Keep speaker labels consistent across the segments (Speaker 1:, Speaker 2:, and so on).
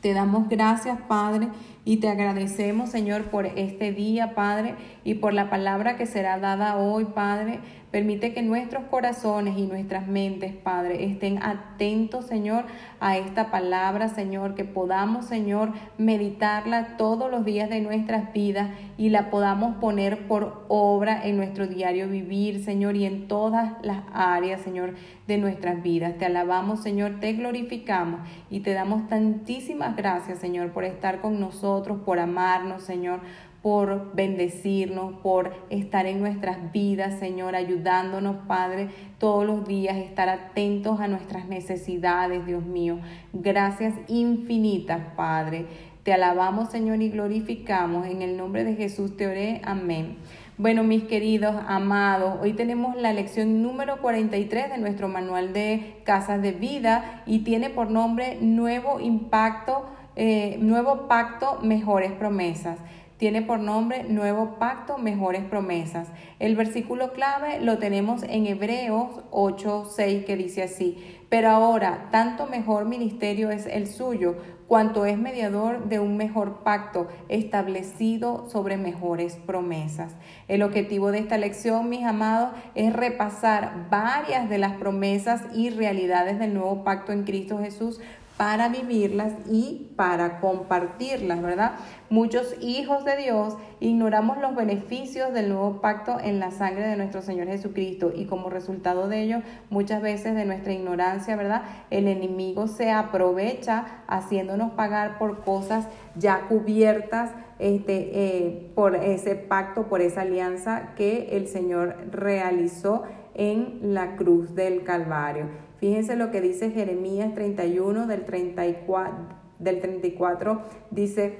Speaker 1: Te damos gracias, Padre, y te agradecemos, Señor, por este día, Padre, y por la palabra que será dada hoy, Padre. Permite que nuestros corazones y nuestras mentes, Padre, estén atentos, Señor, a esta palabra, Señor, que podamos, Señor, meditarla todos los días de nuestras vidas y la podamos poner por obra en nuestro diario vivir, Señor, y en todas las áreas, Señor, de nuestras vidas. Te alabamos, Señor, te glorificamos y te damos tantísimas gracias, Señor, por estar con nosotros, por amarnos, Señor por bendecirnos, por estar en nuestras vidas, Señor, ayudándonos, Padre, todos los días, estar atentos a nuestras necesidades, Dios mío. Gracias infinitas, Padre. Te alabamos, Señor, y glorificamos. En el nombre de Jesús te oré. Amén. Bueno, mis queridos amados, hoy tenemos la lección número 43 de nuestro manual de casas de vida y tiene por nombre Nuevo Impacto, eh, Nuevo Pacto, Mejores Promesas tiene por nombre Nuevo Pacto, Mejores Promesas. El versículo clave lo tenemos en Hebreos 8, 6 que dice así, pero ahora tanto mejor ministerio es el suyo, cuanto es mediador de un mejor pacto establecido sobre mejores promesas. El objetivo de esta lección, mis amados, es repasar varias de las promesas y realidades del nuevo pacto en Cristo Jesús para vivirlas y para compartirlas, ¿verdad? Muchos hijos de Dios ignoramos los beneficios del nuevo pacto en la sangre de nuestro Señor Jesucristo y como resultado de ello, muchas veces de nuestra ignorancia, ¿verdad? El enemigo se aprovecha haciéndonos pagar por cosas ya cubiertas este, eh, por ese pacto, por esa alianza que el Señor realizó en la cruz del Calvario. Fíjense lo que dice Jeremías 31 del 34, del 34 dice,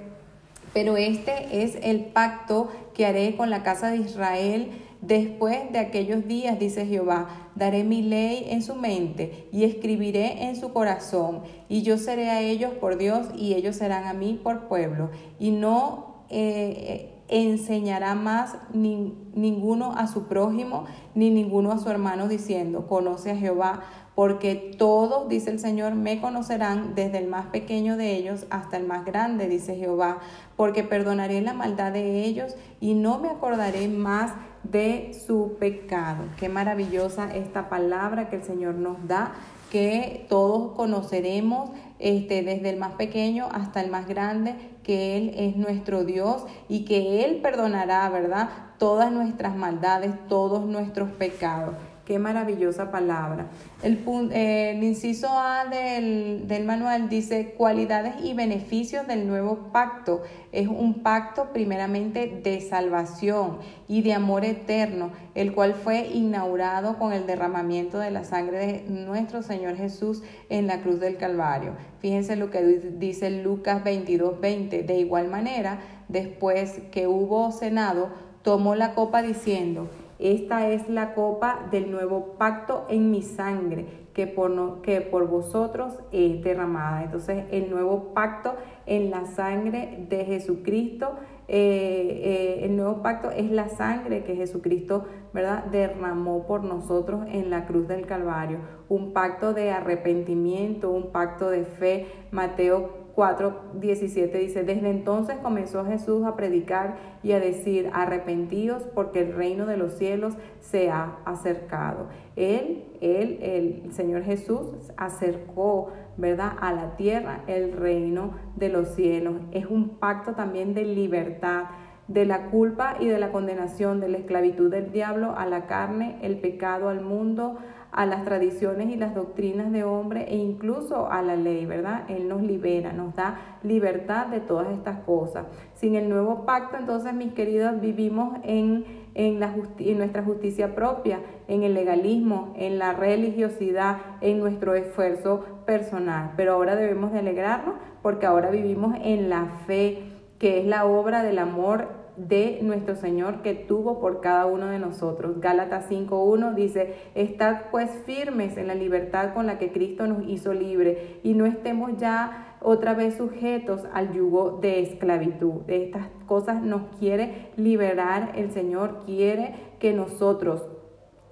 Speaker 1: pero este es el pacto que haré con la casa de Israel después de aquellos días, dice Jehová. Daré mi ley en su mente y escribiré en su corazón, y yo seré a ellos por Dios y ellos serán a mí por pueblo. Y no eh, enseñará más ni, ninguno a su prójimo, ni ninguno a su hermano, diciendo, conoce a Jehová porque todos, dice el Señor, me conocerán desde el más pequeño de ellos hasta el más grande, dice Jehová, porque perdonaré la maldad de ellos y no me acordaré más de su pecado. Qué maravillosa esta palabra que el Señor nos da, que todos conoceremos este, desde el más pequeño hasta el más grande, que Él es nuestro Dios y que Él perdonará, ¿verdad? Todas nuestras maldades, todos nuestros pecados. Qué maravillosa palabra. El, el inciso A del, del, manual dice cualidades y beneficios del nuevo pacto. Es un pacto primeramente de salvación y de amor eterno, el cual fue inaugurado con el derramamiento de la sangre de nuestro Señor Jesús en la cruz del Calvario. Fíjense lo que dice Lucas 22, 20. De igual manera, después que hubo cenado, tomó la copa diciendo, esta es la copa del nuevo pacto en mi sangre, que por, que por vosotros es derramada. Entonces, el nuevo pacto en la sangre de Jesucristo, eh, eh, el nuevo pacto es la sangre que Jesucristo, ¿verdad?, derramó por nosotros en la cruz del Calvario. Un pacto de arrepentimiento, un pacto de fe. Mateo 4:17 dice, desde entonces comenzó Jesús a predicar y a decir, arrepentíos porque el reino de los cielos se ha acercado. Él, él, el Señor Jesús acercó, ¿verdad?, a la tierra el reino de los cielos. Es un pacto también de libertad de la culpa y de la condenación, de la esclavitud del diablo a la carne, el pecado al mundo, a las tradiciones y las doctrinas de hombre e incluso a la ley, ¿verdad? Él nos libera, nos da libertad de todas estas cosas. Sin el nuevo pacto, entonces, mis queridos, vivimos en, en, la en nuestra justicia propia, en el legalismo, en la religiosidad, en nuestro esfuerzo personal. Pero ahora debemos de alegrarnos porque ahora vivimos en la fe, que es la obra del amor de nuestro Señor que tuvo por cada uno de nosotros. Gálatas 5.1 dice, estad pues firmes en la libertad con la que Cristo nos hizo libre y no estemos ya otra vez sujetos al yugo de esclavitud. De estas cosas nos quiere liberar el Señor, quiere que nosotros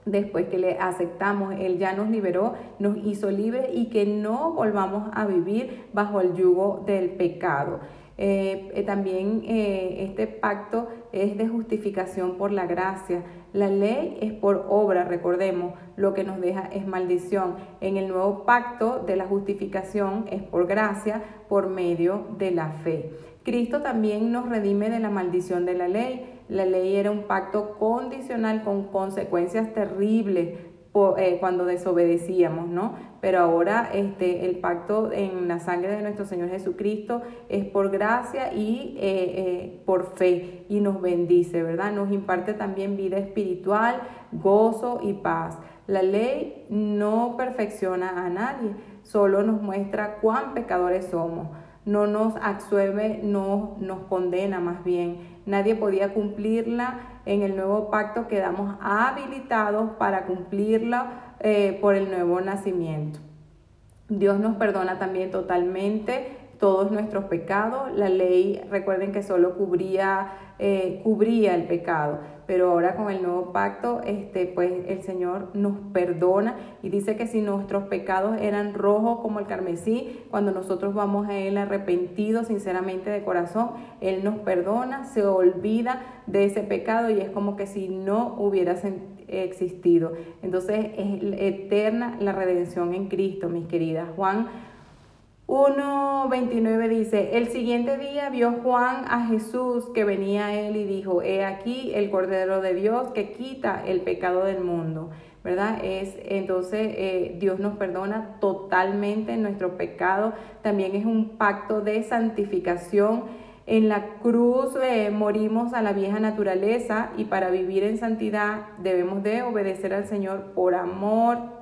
Speaker 1: después que le aceptamos, Él ya nos liberó, nos hizo libres y que no volvamos a vivir bajo el yugo del pecado. Eh, eh, también eh, este pacto es de justificación por la gracia. La ley es por obra, recordemos, lo que nos deja es maldición. En el nuevo pacto de la justificación es por gracia, por medio de la fe. Cristo también nos redime de la maldición de la ley. La ley era un pacto condicional con consecuencias terribles cuando desobedecíamos, ¿no? Pero ahora este, el pacto en la sangre de nuestro Señor Jesucristo es por gracia y eh, eh, por fe y nos bendice, ¿verdad? Nos imparte también vida espiritual, gozo y paz. La ley no perfecciona a nadie, solo nos muestra cuán pecadores somos no nos absuelve, no nos condena más bien. Nadie podía cumplirla. En el nuevo pacto quedamos habilitados para cumplirla eh, por el nuevo nacimiento. Dios nos perdona también totalmente todos nuestros pecados. La ley, recuerden que solo cubría, eh, cubría el pecado, pero ahora con el nuevo pacto, este, pues el Señor nos perdona y dice que si nuestros pecados eran rojos como el carmesí, cuando nosotros vamos a Él arrepentidos sinceramente de corazón, Él nos perdona, se olvida de ese pecado y es como que si no hubiera existido. Entonces es eterna la redención en Cristo, mis queridas. Juan 1.29 dice, el siguiente día vio Juan a Jesús que venía a él y dijo, he aquí el Cordero de Dios que quita el pecado del mundo. ¿verdad? Es entonces eh, Dios nos perdona totalmente nuestro pecado. También es un pacto de santificación. En la cruz eh, morimos a la vieja naturaleza y para vivir en santidad debemos de obedecer al Señor por amor,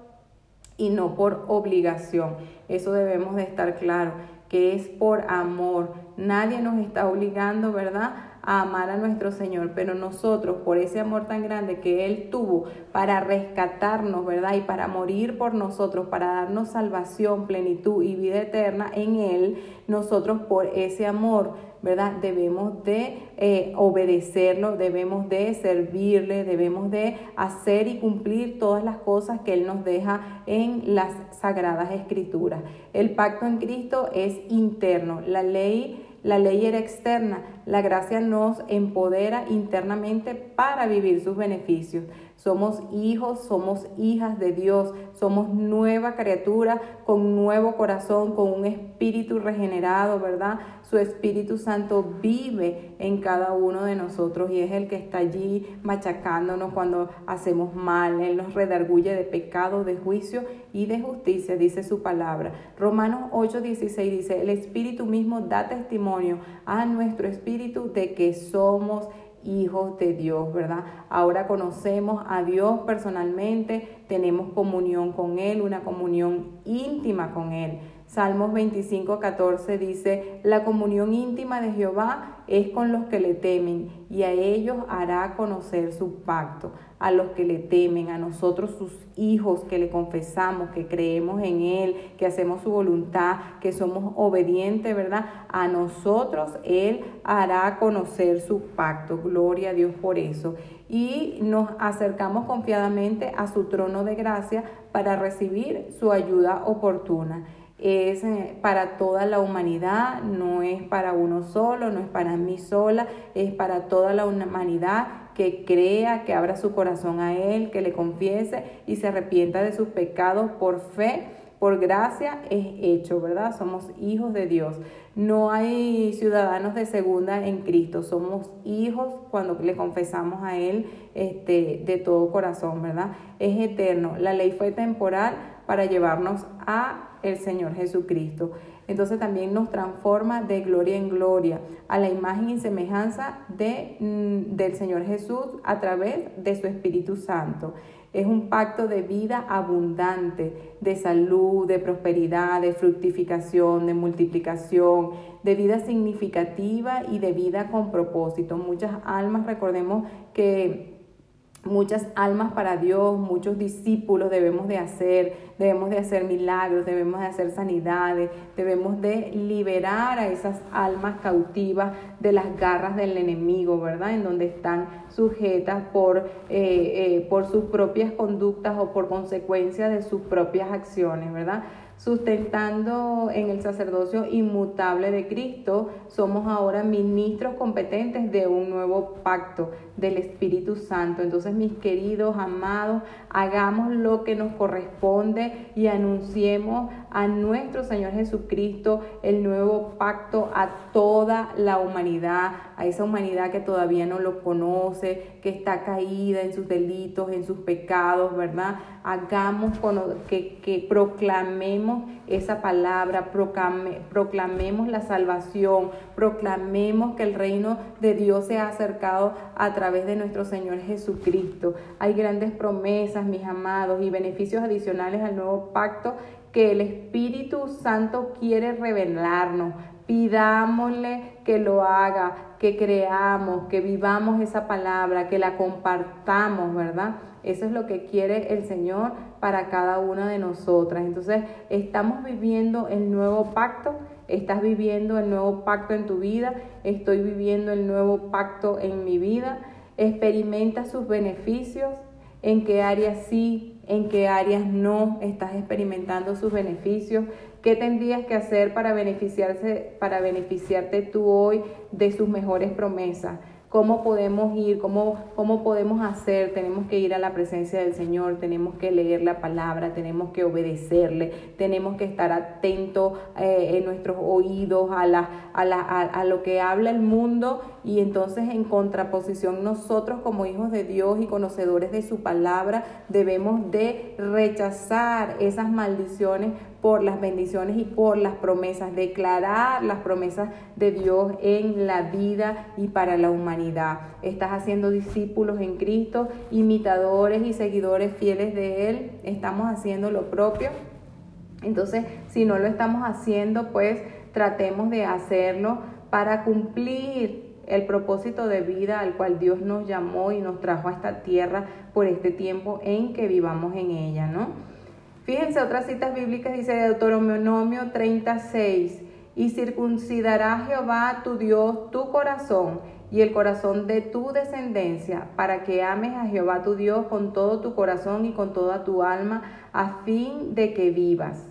Speaker 1: y no por obligación. Eso debemos de estar claro, que es por amor. Nadie nos está obligando, ¿verdad? a amar a nuestro Señor, pero nosotros, por ese amor tan grande que Él tuvo para rescatarnos, ¿verdad? Y para morir por nosotros, para darnos salvación, plenitud y vida eterna en Él, nosotros por ese amor ¿verdad? Debemos de eh, obedecerlo, debemos de servirle, debemos de hacer y cumplir todas las cosas que Él nos deja en las sagradas escrituras. El pacto en Cristo es interno, la ley la ley era externa, la gracia nos empodera internamente para vivir sus beneficios. Somos hijos, somos hijas de Dios, somos nueva criatura con nuevo corazón, con un espíritu regenerado, ¿verdad? Su Espíritu Santo vive en cada uno de nosotros y es el que está allí machacándonos cuando hacemos mal. Él nos redarguye de pecado, de juicio y de justicia, dice su palabra. Romanos 8:16 dice, el Espíritu mismo da testimonio a nuestro espíritu de que somos hijos de Dios, ¿verdad? Ahora conocemos a Dios personalmente, tenemos comunión con Él, una comunión íntima con Él. Salmos 25, 14 dice, la comunión íntima de Jehová es con los que le temen y a ellos hará conocer su pacto, a los que le temen, a nosotros sus hijos que le confesamos, que creemos en Él, que hacemos su voluntad, que somos obedientes, ¿verdad? A nosotros Él hará conocer su pacto. Gloria a Dios por eso. Y nos acercamos confiadamente a su trono de gracia para recibir su ayuda oportuna es eh, para toda la humanidad, no es para uno solo, no es para mí sola, es para toda la humanidad que crea, que abra su corazón a Él, que le confiese y se arrepienta de sus pecados por fe, por gracia es hecho, ¿verdad? Somos hijos de Dios. No hay ciudadanos de segunda en Cristo, somos hijos cuando le confesamos a Él este, de todo corazón, ¿verdad? Es eterno. La ley fue temporal para llevarnos a el Señor Jesucristo. Entonces también nos transforma de gloria en gloria a la imagen y semejanza de, mm, del Señor Jesús a través de su Espíritu Santo. Es un pacto de vida abundante, de salud, de prosperidad, de fructificación, de multiplicación, de vida significativa y de vida con propósito. Muchas almas, recordemos que muchas almas para Dios, muchos discípulos debemos de hacer, debemos de hacer milagros, debemos de hacer sanidades, debemos de liberar a esas almas cautivas de las garras del enemigo, ¿verdad? En donde están sujetas por, eh, eh, por sus propias conductas o por consecuencia de sus propias acciones, ¿verdad? Sustentando en el sacerdocio inmutable de Cristo, somos ahora ministros competentes de un nuevo pacto del Espíritu Santo. Entonces, mis queridos, amados, hagamos lo que nos corresponde y anunciemos a nuestro Señor Jesucristo el nuevo pacto a toda la humanidad, a esa humanidad que todavía no lo conoce, que está caída en sus delitos, en sus pecados, ¿verdad? Hagamos que, que proclamemos esa palabra, proclamemos la salvación, proclamemos que el reino de Dios se ha acercado a través de nuestro Señor Jesucristo. Hay grandes promesas, mis amados, y beneficios adicionales al nuevo pacto que el Espíritu Santo quiere revelarnos. Pidámosle que lo haga, que creamos, que vivamos esa palabra, que la compartamos, ¿verdad? Eso es lo que quiere el Señor para cada una de nosotras. Entonces, estamos viviendo el nuevo pacto, estás viviendo el nuevo pacto en tu vida, estoy viviendo el nuevo pacto en mi vida, experimenta sus beneficios, en qué áreas sí, en qué áreas no estás experimentando sus beneficios, qué tendrías que hacer para beneficiarse para beneficiarte tú hoy de sus mejores promesas cómo podemos ir, cómo, cómo podemos hacer. Tenemos que ir a la presencia del Señor, tenemos que leer la palabra, tenemos que obedecerle, tenemos que estar atentos eh, en nuestros oídos a, la, a, la, a, lo que habla el mundo y entonces en contraposición nosotros como hijos de Dios y conocedores de su palabra debemos de rechazar esas maldiciones por las bendiciones y por las promesas, declarar las promesas de Dios en la vida y para la humanidad. Estás haciendo discípulos en Cristo, imitadores y seguidores fieles de Él. Estamos haciendo lo propio. Entonces, si no lo estamos haciendo, pues tratemos de hacerlo para cumplir el propósito de vida al cual Dios nos llamó y nos trajo a esta tierra por este tiempo en que vivamos en ella, ¿no? Fíjense, otras citas bíblicas dice Deuteronomio 36, y circuncidará Jehová tu Dios tu corazón y el corazón de tu descendencia, para que ames a Jehová tu Dios con todo tu corazón y con toda tu alma, a fin de que vivas.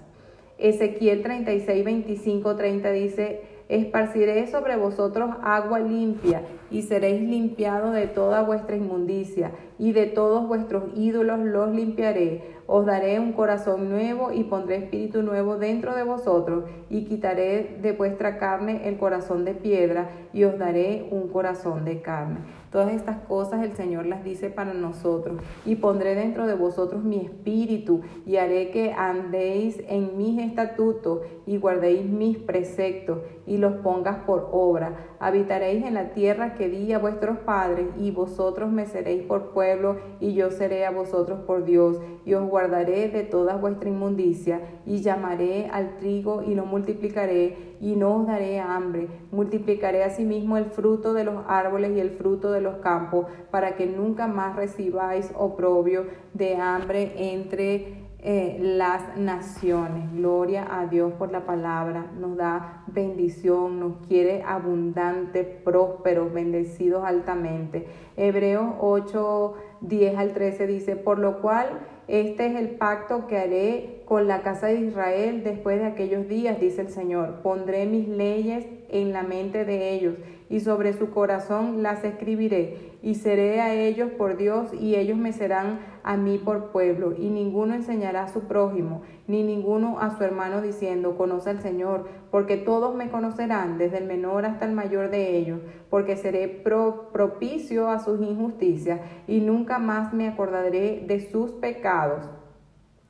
Speaker 1: Ezequiel 36, 25, 30 dice, esparciré sobre vosotros agua limpia y seréis limpiados de toda vuestra inmundicia y de todos vuestros ídolos los limpiaré. Os daré un corazón nuevo y pondré espíritu nuevo dentro de vosotros y quitaré de vuestra carne el corazón de piedra y os daré un corazón de carne. Todas estas cosas el Señor las dice para nosotros. Y pondré dentro de vosotros mi espíritu y haré que andéis en mis estatutos y guardéis mis preceptos y los pongas por obra. Habitaréis en la tierra que di a vuestros padres y vosotros me seréis por pueblo y yo seré a vosotros por Dios y os guardaré de toda vuestra inmundicia y llamaré al trigo y lo multiplicaré y no os daré hambre. Multiplicaré asimismo el fruto de los árboles y el fruto de los campos, para que nunca más recibáis oprobio de hambre entre eh, las naciones. Gloria a Dios por la palabra. Nos da bendición, nos quiere abundante, prósperos, bendecidos altamente. Hebreos 8, 10 al 13 dice, por lo cual este es el pacto que haré con la casa de Israel después de aquellos días, dice el Señor. Pondré mis leyes en la mente de ellos y sobre su corazón las escribiré y seré a ellos por Dios y ellos me serán a mí por pueblo y ninguno enseñará a su prójimo ni ninguno a su hermano diciendo conoce al Señor porque todos me conocerán desde el menor hasta el mayor de ellos porque seré propicio a sus injusticias y nunca más me acordaré de sus pecados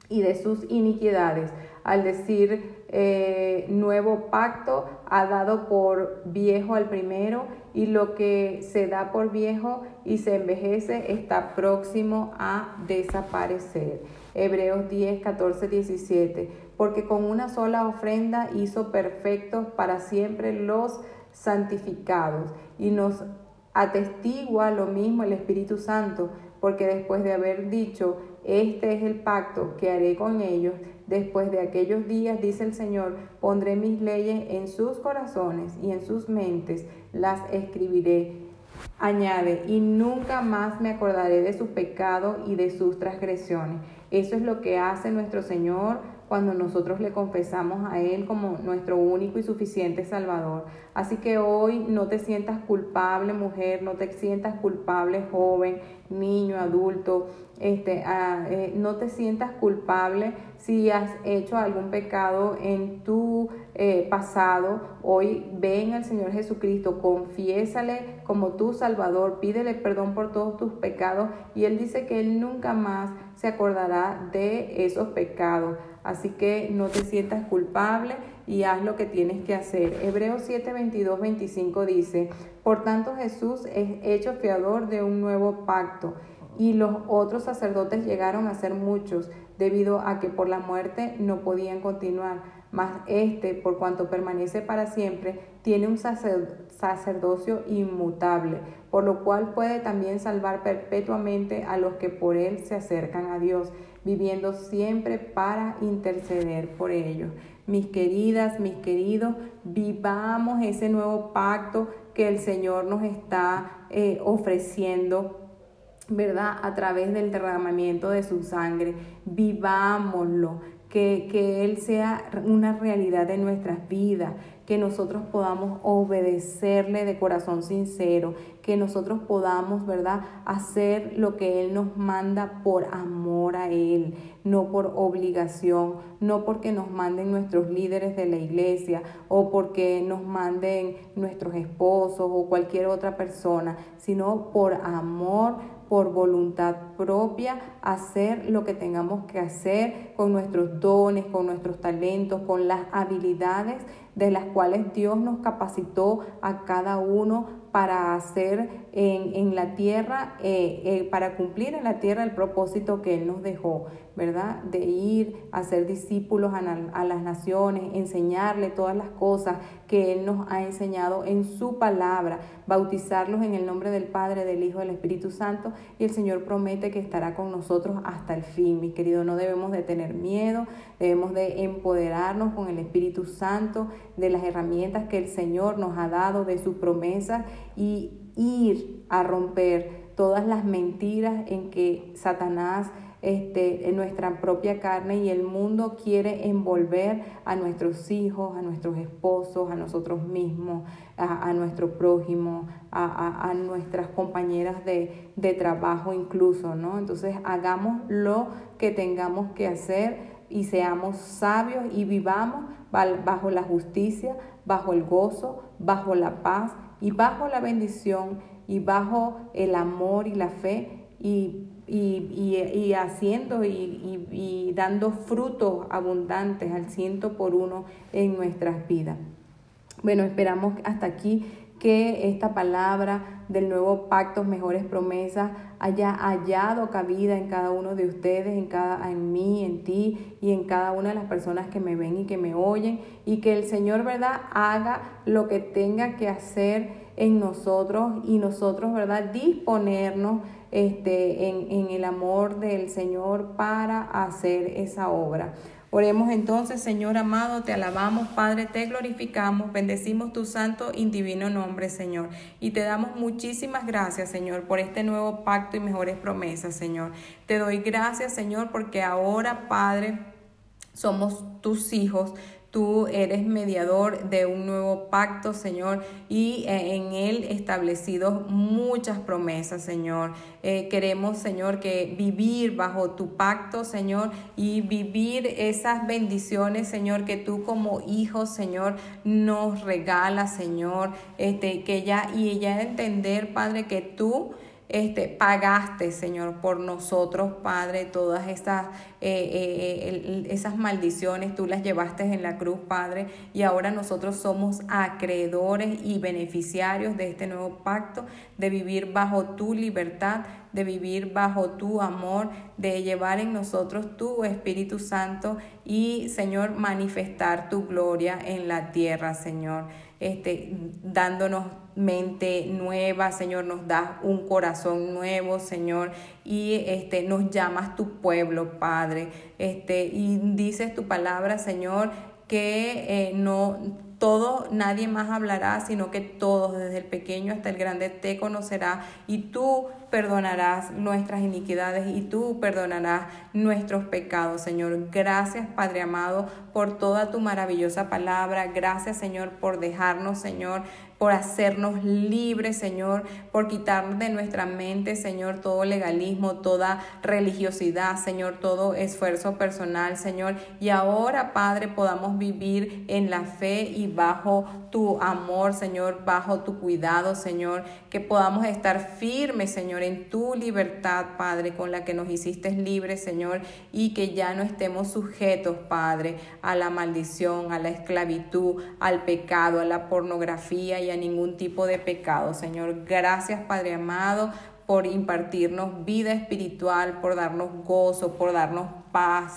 Speaker 1: y de sus iniquidades al decir eh, nuevo pacto ha dado por viejo al primero y lo que se da por viejo y se envejece está próximo a desaparecer. Hebreos 10, 14, 17. Porque con una sola ofrenda hizo perfectos para siempre los santificados y nos atestigua lo mismo el Espíritu Santo porque después de haber dicho, este es el pacto que haré con ellos, después de aquellos días, dice el Señor, pondré mis leyes en sus corazones y en sus mentes las escribiré. Añade, y nunca más me acordaré de su pecado y de sus transgresiones. Eso es lo que hace nuestro Señor cuando nosotros le confesamos a Él como nuestro único y suficiente Salvador. Así que hoy no te sientas culpable, mujer, no te sientas culpable, joven, niño, adulto, este, ah, eh, no te sientas culpable si has hecho algún pecado en tu eh, pasado. Hoy ven al Señor Jesucristo, confiésale como tu Salvador, pídele perdón por todos tus pecados y Él dice que Él nunca más se acordará de esos pecados. Así que no te sientas culpable y haz lo que tienes que hacer. Hebreos 7, 22, 25 dice, por tanto Jesús es hecho fiador de un nuevo pacto y los otros sacerdotes llegaron a ser muchos debido a que por la muerte no podían continuar, mas este, por cuanto permanece para siempre, tiene un sacerdocio inmutable, por lo cual puede también salvar perpetuamente a los que por él se acercan a Dios viviendo siempre para interceder por ellos. Mis queridas, mis queridos, vivamos ese nuevo pacto que el Señor nos está eh, ofreciendo ¿verdad? A través del derramamiento de su sangre. Vivámoslo, que, que, Él sea una realidad de nuestras vidas, que nosotros podamos obedecerle de corazón sincero, que nosotros podamos, ¿verdad?, hacer lo que Él nos manda por amor a Él, no por obligación, no porque nos manden nuestros líderes de la iglesia o porque nos manden nuestros esposos o cualquier otra persona, sino por amor por voluntad propia, hacer lo que tengamos que hacer con nuestros dones, con nuestros talentos, con las habilidades de las cuales Dios nos capacitó a cada uno para hacer en, la tierra, eh, eh, para cumplir en la tierra el propósito que Él nos dejó, ¿verdad? De ir a ser discípulos a, a las naciones, enseñarle todas las cosas que Él nos ha enseñado en su palabra, bautizarlos en el nombre del Padre, del Hijo, del Espíritu Santo, y el Señor promete que estará con nosotros hasta el fin, mis queridos. No debemos de tener miedo, debemos de empoderarnos con el Espíritu Santo, de las herramientas que el Señor nos ha dado, de sus promesas y ir a romper todas las mentiras en que Satanás este, en nuestra propia carne y el mundo quiere envolver a nuestros hijos, a nuestros esposos, a nosotros mismos, a, nuestro prójimo, a, a, nuestras compañeras de, de, trabajo incluso, ¿no? Entonces hagamos lo que tengamos que hacer y seamos sabios y vivamos bajo la justicia, bajo el gozo, bajo la paz y bajo la bendición y bajo el amor y la fe y, y, haciendo y, dando frutos abundantes al ciento por uno en nuestras vidas. Bueno, esperamos hasta aquí que esta palabra del nuevo pacto, mejores promesas, haya hallado cabida en cada uno de ustedes, en, cada, en mí, en ti y en cada una de las personas que me ven y que me oyen, y que el Señor, ¿verdad?, haga lo que tenga que hacer en nosotros y nosotros, ¿verdad?, disponernos este, en, en el amor del Señor para hacer esa obra. Oremos entonces, Señor amado, te alabamos, Padre, te glorificamos, bendecimos tu santo y divino nombre, Señor. Y te damos muchísimas gracias, Señor, por este nuevo pacto y mejores promesas, Señor. Te doy gracias, Señor, porque ahora, Padre, somos tus hijos, Tú eres mediador de un nuevo pacto, Señor, y eh, en él establecido muchas promesas, Señor. Eh, queremos, Señor, que vivir bajo tu pacto, Señor, y vivir esas bendiciones, Señor, que tú como hijo, Señor, nos regalas, Señor, este, que ya y ya entender, Padre, que tú este, pagaste, Señor, por nosotros, Padre, todas esas, eh, eh, esas maldiciones, tú las llevaste en la cruz, Padre, y ahora nosotros somos acreedores y beneficiarios de este nuevo pacto, de vivir bajo tu libertad, de vivir bajo tu amor, de llevar en nosotros tu Espíritu Santo y, Señor, manifestar tu gloria en la tierra, Señor. este, dándonos mente nueva, Señor, nos das un corazón nuevo, Señor, y este, nos llamas tu pueblo, Padre, este, y dices tu palabra, Señor, que eh, no todo, nadie más hablará, sino que todos, desde el pequeño hasta el grande, te conocerá y tú perdonarás nuestras iniquidades y tú perdonarás nuestros pecados, Señor. Gracias, Padre amado, por toda tu maravillosa palabra. Gracias, Señor, por dejarnos, Señor, por hacernos libres, Señor, por quitar de nuestra mente, Señor, todo legalismo, toda religiosidad, Señor, todo esfuerzo personal, Señor. Y ahora, Padre, podamos vivir en la fe y bajo tu amor, Señor, bajo tu cuidado, Señor, que podamos estar firmes, Señor, en tu libertad, Padre, con la que nos hiciste libres, Señor, y que ya no estemos sujetos, Padre, a la maldición, a la esclavitud, al pecado, a la pornografía a ningún tipo de pecado. Señor, gracias Padre amado por impartirnos vida espiritual, por darnos gozo, por darnos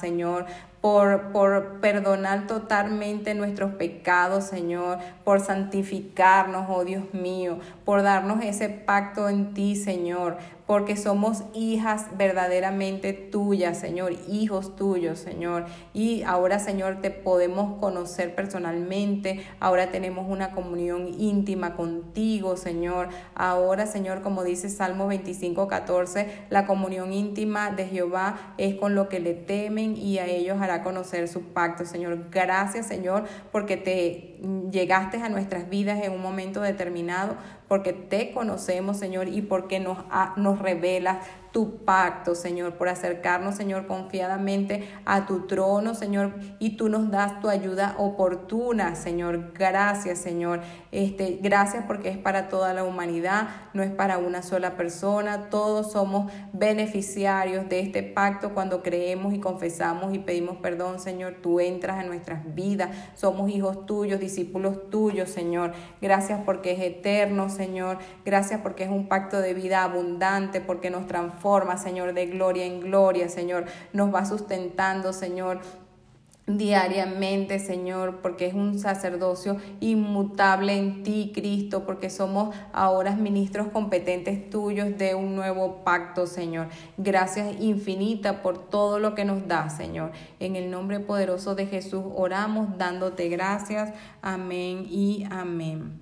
Speaker 1: Señor, por, por perdonar totalmente nuestros pecados, Señor, por santificarnos, oh Dios mío, por darnos ese pacto en ti, Señor, porque somos hijas verdaderamente tuyas, Señor, hijos tuyos, Señor. Y ahora, Señor, te podemos conocer personalmente, ahora tenemos una comunión íntima contigo, Señor. Ahora, Señor, como dice Salmo 25, 14, la comunión íntima de Jehová es con lo que le temen y a ellos hará conocer su pacto, Señor. Gracias, Señor, porque te llegaste a nuestras vidas en un momento determinado porque te conocemos, Señor, y porque nos, nos revelas tu pacto, Señor, por acercarnos, Señor, confiadamente a tu trono, Señor, y tú nos das tu ayuda oportuna, Señor. Gracias, Señor. Este, gracias porque es para toda la humanidad, no es para una sola persona. Todos somos beneficiarios de este pacto cuando creemos y confesamos y pedimos perdón, Señor. Tú entras en nuestras vidas. Somos hijos tuyos, discípulos tuyos, Señor. Gracias porque es eterno, Señor. Gracias porque es un pacto de vida abundante, porque nos transforma forma, Señor, de gloria en gloria, Señor. Nos va sustentando, Señor, diariamente, Señor, porque es un sacerdocio inmutable en ti, Cristo, porque somos ahora ministros competentes tuyos de un nuevo pacto, Señor. Gracias infinita por todo lo que nos da, Señor. En el nombre poderoso de Jesús oramos dándote gracias. Amén y amén.